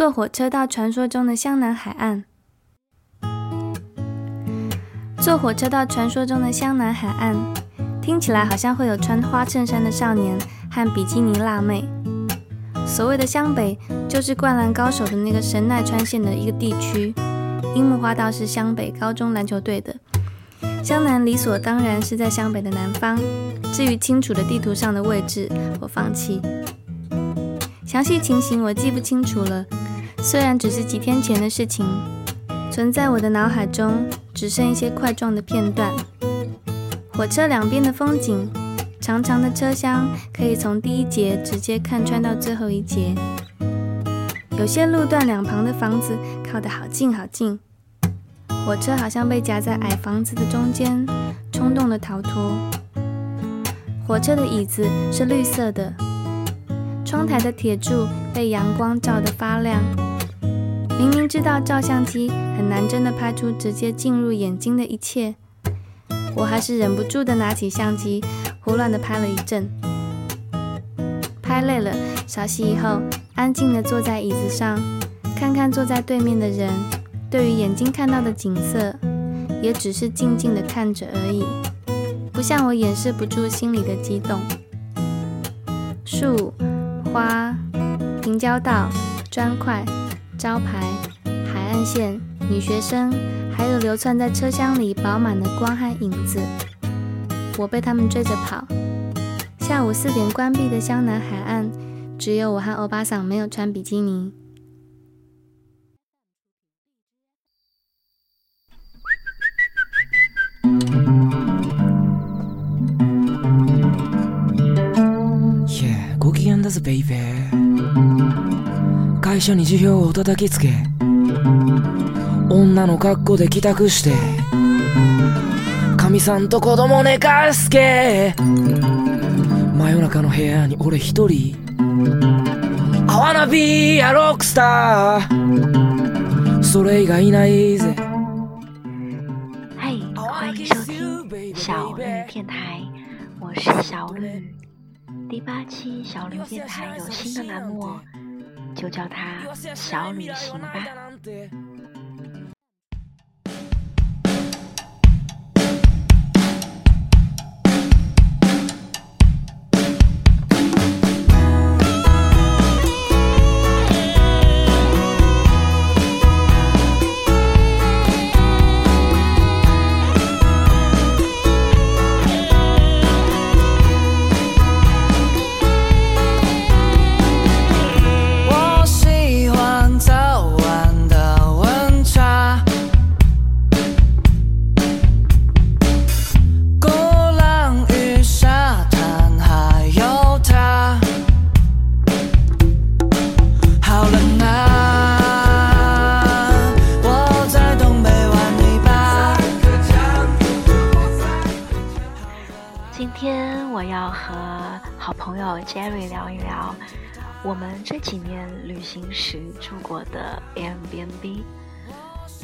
坐火车到传说中的湘南海岸。坐火车到传说中的湘南海岸，听起来好像会有穿花衬衫的少年和比基尼辣妹。所谓的湘北，就是《灌篮高手》的那个神奈川县的一个地区。樱木花道是湘北高中篮球队的，湘南理所当然是在湘北的南方。至于清楚的地图上的位置，我放弃。详细情形我记不清楚了，虽然只是几天前的事情，存在我的脑海中只剩一些块状的片段。火车两边的风景。长长的车厢可以从第一节直接看穿到最后一节。有些路段两旁的房子靠得好近好近，火车好像被夹在矮房子的中间，冲动的逃脱。火车的椅子是绿色的，窗台的铁柱被阳光照得发亮。明明知道照相机很难真的拍出直接进入眼睛的一切，我还是忍不住的拿起相机。胡乱的拍了一阵，拍累了，稍息以后，安静的坐在椅子上，看看坐在对面的人，对于眼睛看到的景色，也只是静静的看着而已，不像我掩饰不住心里的激动。树、花、平交道、砖块、招牌、海岸线、女学生，还有流窜在车厢里饱满的光和影子。我被他们追着跑。下午四点关闭的湘南海岸，只有我和欧巴桑没有穿比基尼。ご機嫌だぜ、ベイベー。会社に辞表を叩きつけ、女の格好で帰宅して。神さんと子供寝かすけ真夜中の部屋に俺一人 I wanna be a rock star それ以外いないぜ嘿，欢迎收听小绿电台，我是小绿。第八期小驴电台有新的栏目，就叫它小旅行吧。我要和好朋友 Jerry 聊一聊我们这几年旅行时住过的 Airbnb，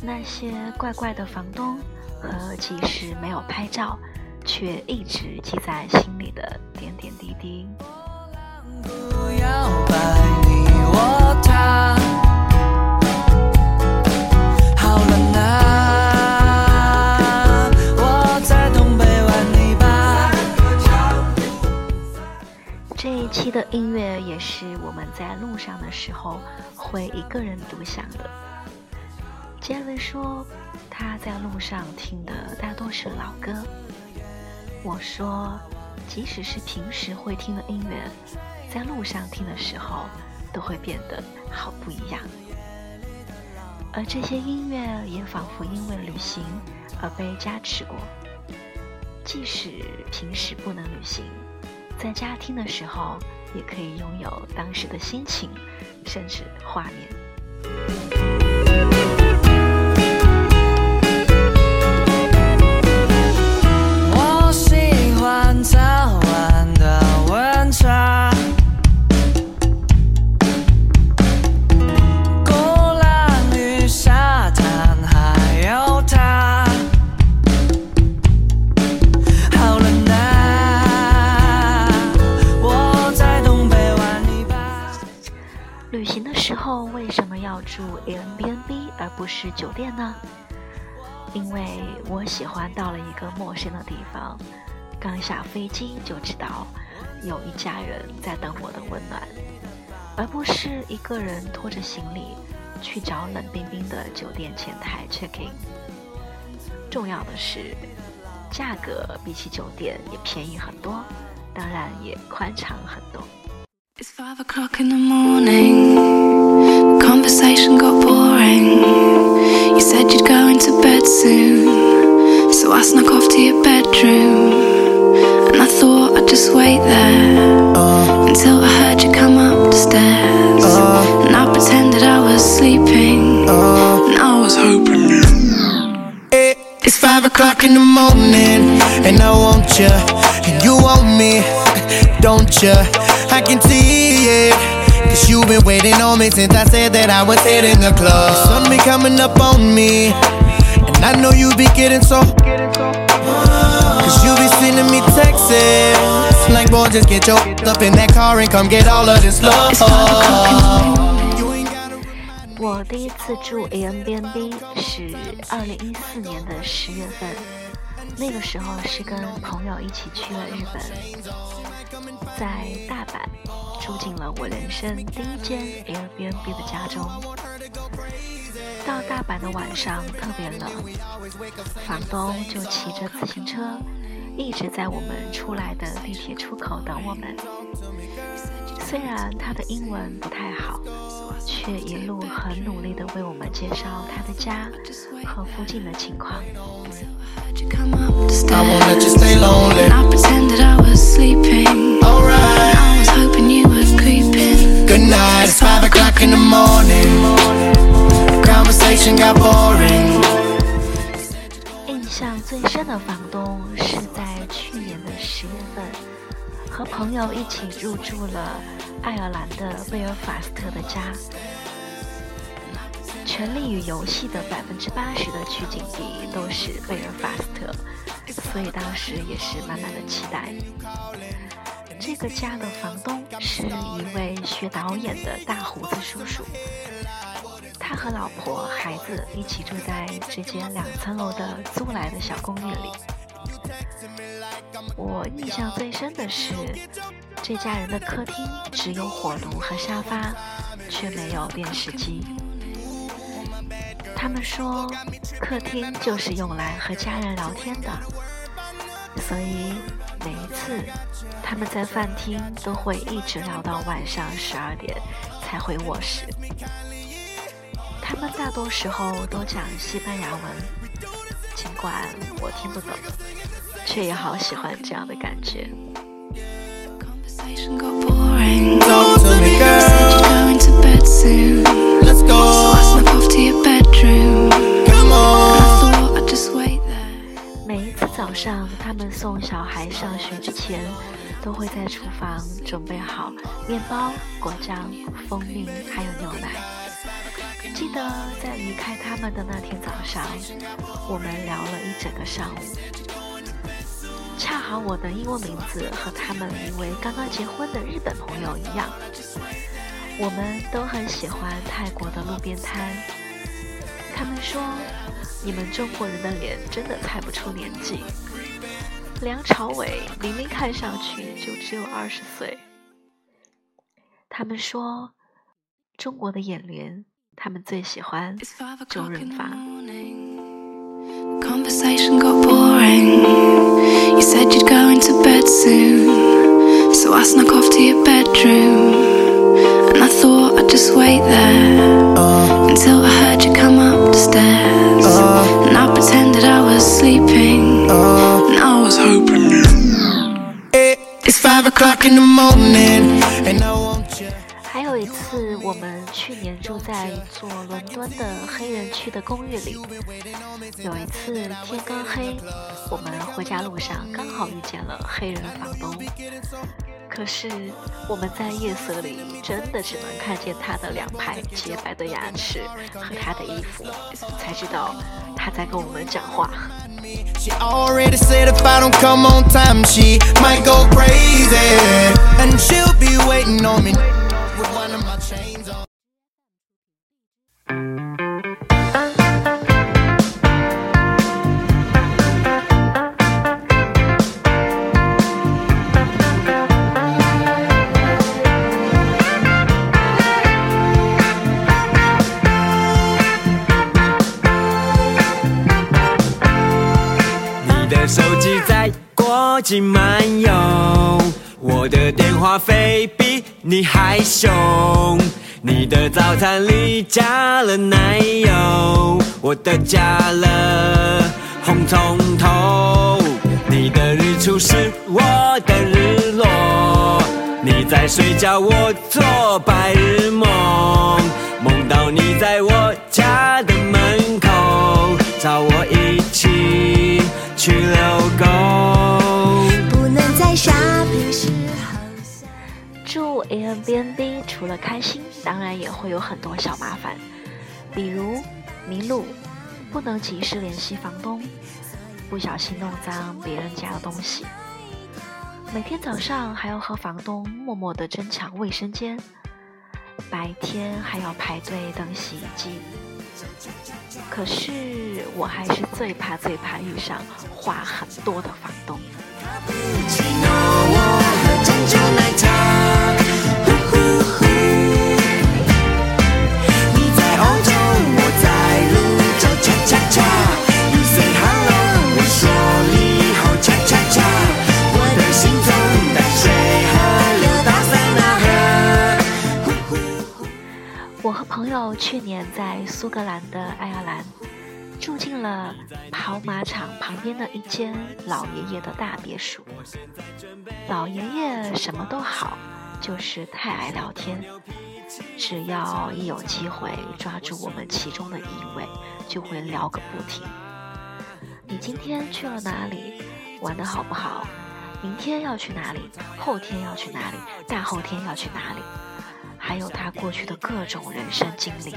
那些怪怪的房东和即使没有拍照却一直记在心里的点点滴滴。的音乐也是我们在路上的时候会一个人独享的。杰瑞说他在路上听的大多是老歌。我说，即使是平时会听的音乐，在路上听的时候都会变得好不一样。而这些音乐也仿佛因为旅行而被加持过。即使平时不能旅行。在家听的时候，也可以拥有当时的心情，甚至画面。是酒店呢？因为我喜欢到了一个陌生的地方，刚下飞机就知道有一家人在等我的温暖，而不是一个人拖着行李去找冷冰冰的酒店前台 checking。重要的是，价格比起酒店也便宜很多，当然也宽敞很多。It's five o'clock in the morning. Conversation got boring. You said you'd go into bed soon. So I snuck off to your bedroom. And I thought I'd just wait there until I heard you come up the stairs. And I pretended I was sleeping. And I was hoping you. It's five o'clock in the morning, and I want you, and you want me, don't you? I can see. Cause you've been waiting on me since I said that I was hitting the club. The sun be coming up on me, and I know you be getting so. Cause you be sending me texts. Like, boy, just get your up in that car and come get all of this love. You ain't gotta 我第一次住 Airbnb 是二零一四年的十月份， 那个时候是跟朋友一起去了日本，在大阪住进了我人生第一间 Airbnb 的家中。到大阪的晚上特别冷，房东就骑着自行车一直在我们出来的地铁出口等我们。虽然他的英文不太好，却一路很努力地为我们介绍他的家和附近的情况。Up the I won't let you stay stairs. lonely. And I pretended I was sleeping. Alright. I was hoping you were creeping. Good night, it's five o'clock in the morning. Conversation got boring. 印象最深的房东是在去年的十月份，和朋友一起入住了爱尔兰的贝尔法斯特的家。《权力与游戏》的百分之八十的取景地都是贝尔法斯特，所以当时也是满满的期待。这个家的房东是一位学导演的大胡子叔叔，他和老婆、孩子一起住在这间两层楼的租来的小公寓里。我印象最深的是，这家人的客厅只有火炉和沙发，却没有电视机。他们说，客厅就是用来和家人聊天的，所以每一次他们在饭厅都会一直聊到晚上十二点才回卧室。他们大多时候都讲西班牙文，尽管我听不懂，却也好喜欢这样的感觉。上，他们送小孩上学之前，都会在厨房准备好面包、果酱、蜂蜜，还有牛奶。记得在离开他们的那天早上，我们聊了一整个上午。恰好我的英文名字和他们一位刚刚结婚的日本朋友一样，我们都很喜欢泰国的路边摊。他们说，你们中国人的脸真的猜不出年纪。梁朝伟明明看上去就只有二十岁。他们说，中国的演员，他们最喜欢 It's five 周 o'clock 润 in the 发。还有一次，我们去年住在一座伦敦的黑人区的公寓里。有一次天刚黑，我们回家路上刚好遇见了黑人房东。可是我们在夜色里真的只能看见他的两排洁白的牙齿和他的衣服，才知道他在跟我们讲话。She already said if I don't come on time, she might go crazy. And she'll be waiting on me 国际漫游，我的电话费比你还凶。你的早餐里加了奶油，我的加了红葱头。你的日出是我的日落，你在睡觉，我做白日梦，梦到你在我家的门口，找我一起去了。Airbnb 除了开心，当然也会有很多小麻烦，比如迷路，不能及时联系房东，不小心弄脏别人家的东西，每天早上还要和房东默默地争抢卫生间，白天还要排队等洗衣机。可是我还是最怕最怕遇上话很多的房东。去年在苏格兰的爱尔兰住进了跑马场旁边的一间老爷爷的大别墅。老爷爷什么都好，就是太爱聊天。只要一有机会抓住我们其中的一位，就会聊个不停。你今天去了哪里？玩的好不好？明天要去哪里？后天要去哪里？大后天要去哪里？还有他过去的各种人生经历。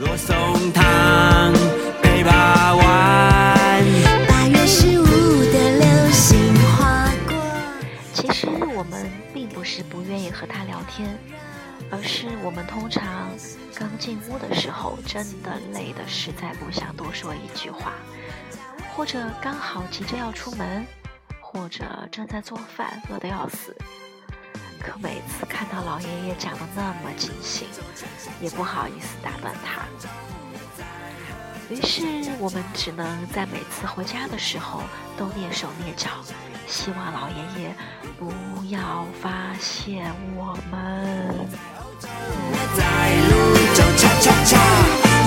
罗宋汤北八湾。八月十五的流星划过。其实我们并不是不愿意和他聊天，而是我们通常刚进屋的时候，真的累得实在不想多说一句话，或者刚好急着要出门，或者正在做饭，饿得要死。可每次看到老爷爷讲得那么尽兴，也不好意思打断他。于是我们只能在每次回家的时候都蹑手蹑脚，希望老爷爷不要发现我们。我在泸州，恰恰恰。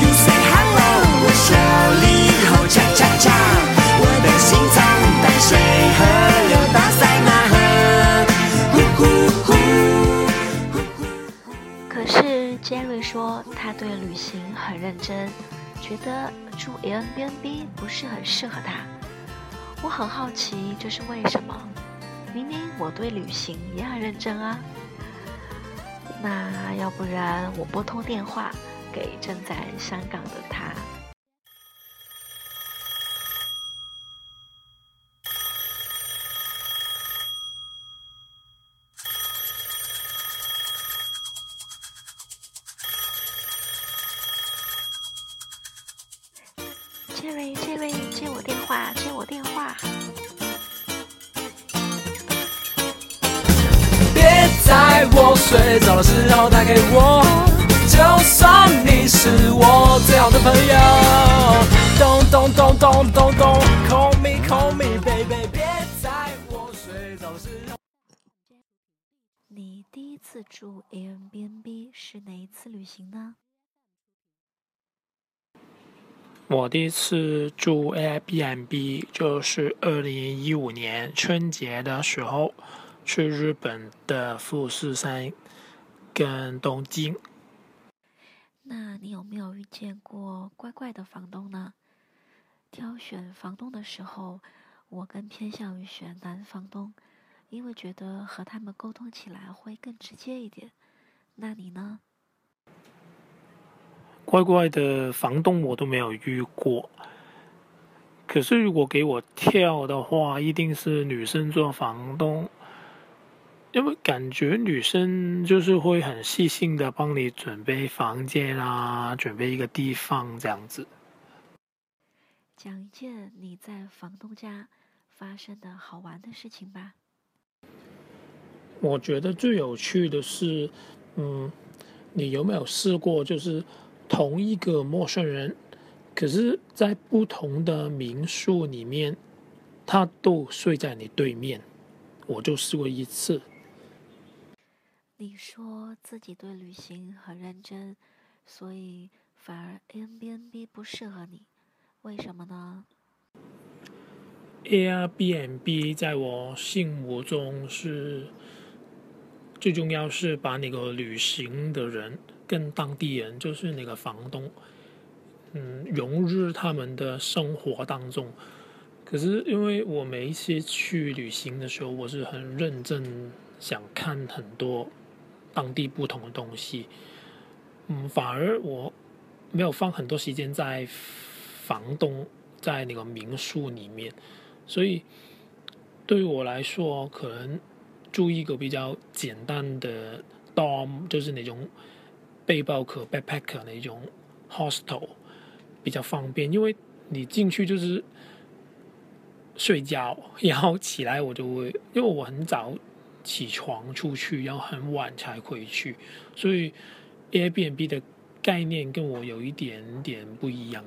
You say hello，我说你好，恰恰恰。我的心脏淡水河流到塞纳是杰瑞说他对旅行很认真，觉得住 Airbnb 不是很适合他。我很好奇这是为什么？明明我对旅行也很认真啊。那要不然我拨通电话给正在香港的他。睡着的时候打给我，就算你是我最好的朋友。咚咚咚咚咚咚，Call me call me baby，别在我睡着的时候。你第一次住 Airbnb 是哪一次旅行呢？我第一次住 Airbnb 就是二零一五年春节的时候，去日本的富士山跟东京。那你有没有遇见过怪怪的房东呢？挑选房东的时候，我更偏向于选男房东，因为觉得和他们沟通起来会更直接一点。那你呢？怪怪的房东我都没有遇过，可是如果给我跳的话，一定是女生做房东，因为感觉女生就是会很细心的帮你准备房间啊，准备一个地方这样子。讲一件你在房东家发生的好玩的事情吧。我觉得最有趣的是，嗯，你有没有试过，就是同一个陌生人可是，在不同的民宿里面，他都睡在你对面。我就试过一次。你说自己对旅行很认真，所以反而 Airbnb 不适合你，为什么呢？Airbnb 在我心目中是最重要，是把那个旅行的人跟当地人，就是那个房东，嗯，融入他们的生活当中。可是因为我每一次去旅行的时候，我是很认真想看很多当地不同的东西，嗯，反而我没有放很多时间在房东在那个民宿里面。所以对于我来说，可能住一个比较简单的 dorm，就是那种背包客 backpacker 那种 hostel 比较方便，因为你进去就是睡觉，然后起来我就会，因为我很早起床出去，要很晚才回去，所以 Airbnb 的概念跟我有一点点不一样。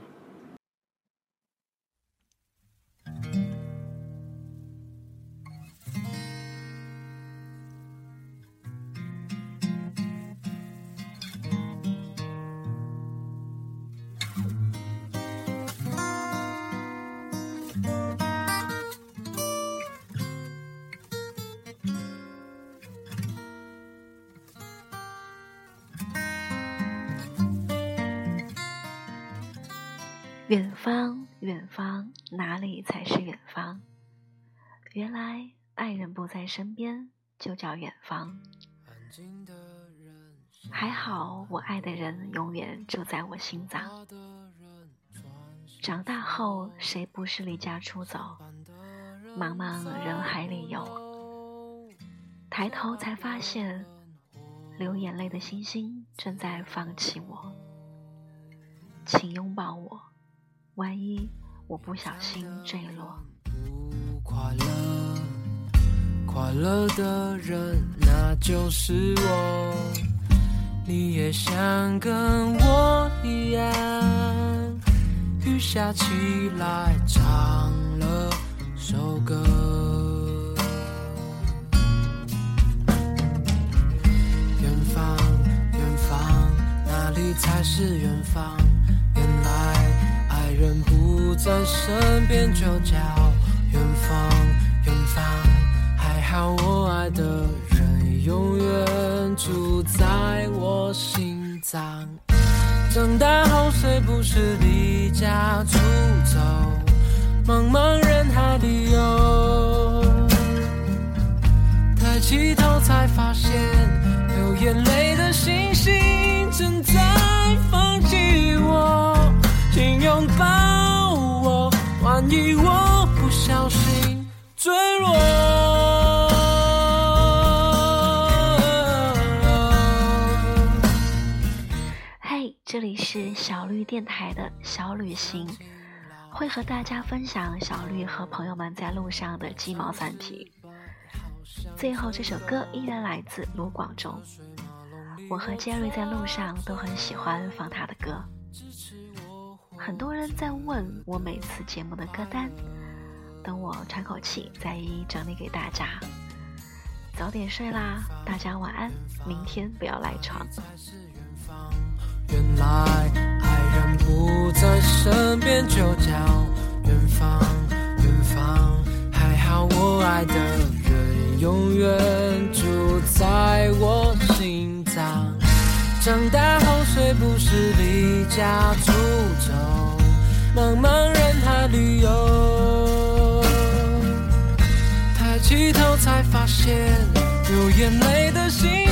方，远方，哪里才是远方？原来爱人不在身边，就叫远方。还好，我爱的人永远住在我心脏。长大后，谁不是离家出走，茫茫人海里游？抬头才发现，流眼泪的星星正在放弃我。请拥抱我。万一我不小心坠落，不快乐，快乐的人那就是我。你也想跟我一样，雨下起来唱了首歌。远方，远方，哪里才是远方？人不在身边，就叫远方，远方。还好我爱的人永远住在我心脏。长大后谁不是离家出走，茫茫人海里游。抬起头才发现，流眼泪的星拥抱我，万一我不小心坠落。嘿，这里是小绿电台的小旅行，会和大家分享小绿和朋友们在路上的鸡毛蒜皮。最后这首歌依然来自卢广仲，我和杰瑞在路上都很喜欢放他的歌。很多人在问我每次节目的歌单，等我喘口气再一一整理给大家。早点睡啦，大家晚安，明天不要赖床。爱人不在身边，就叫远方，远方。还好我爱的人永远住在我。长大后虽不是离家出走，茫茫人海旅游？抬起头才发现，流眼泪的心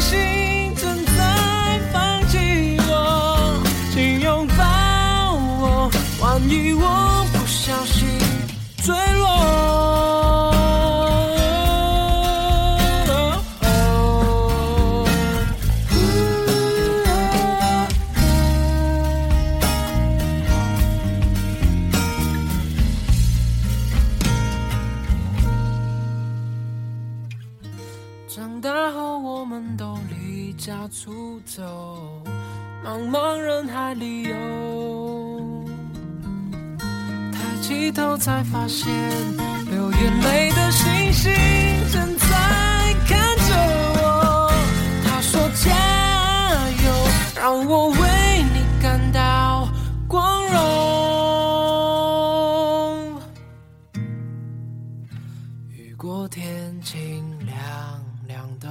果天晴凉凉的，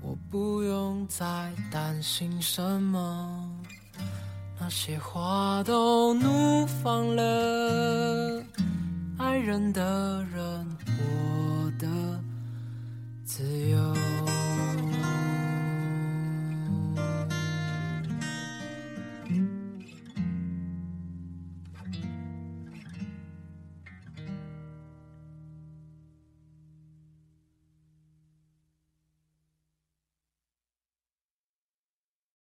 我不用再担心什么。那些花都怒放了，爱人的人，我的自由。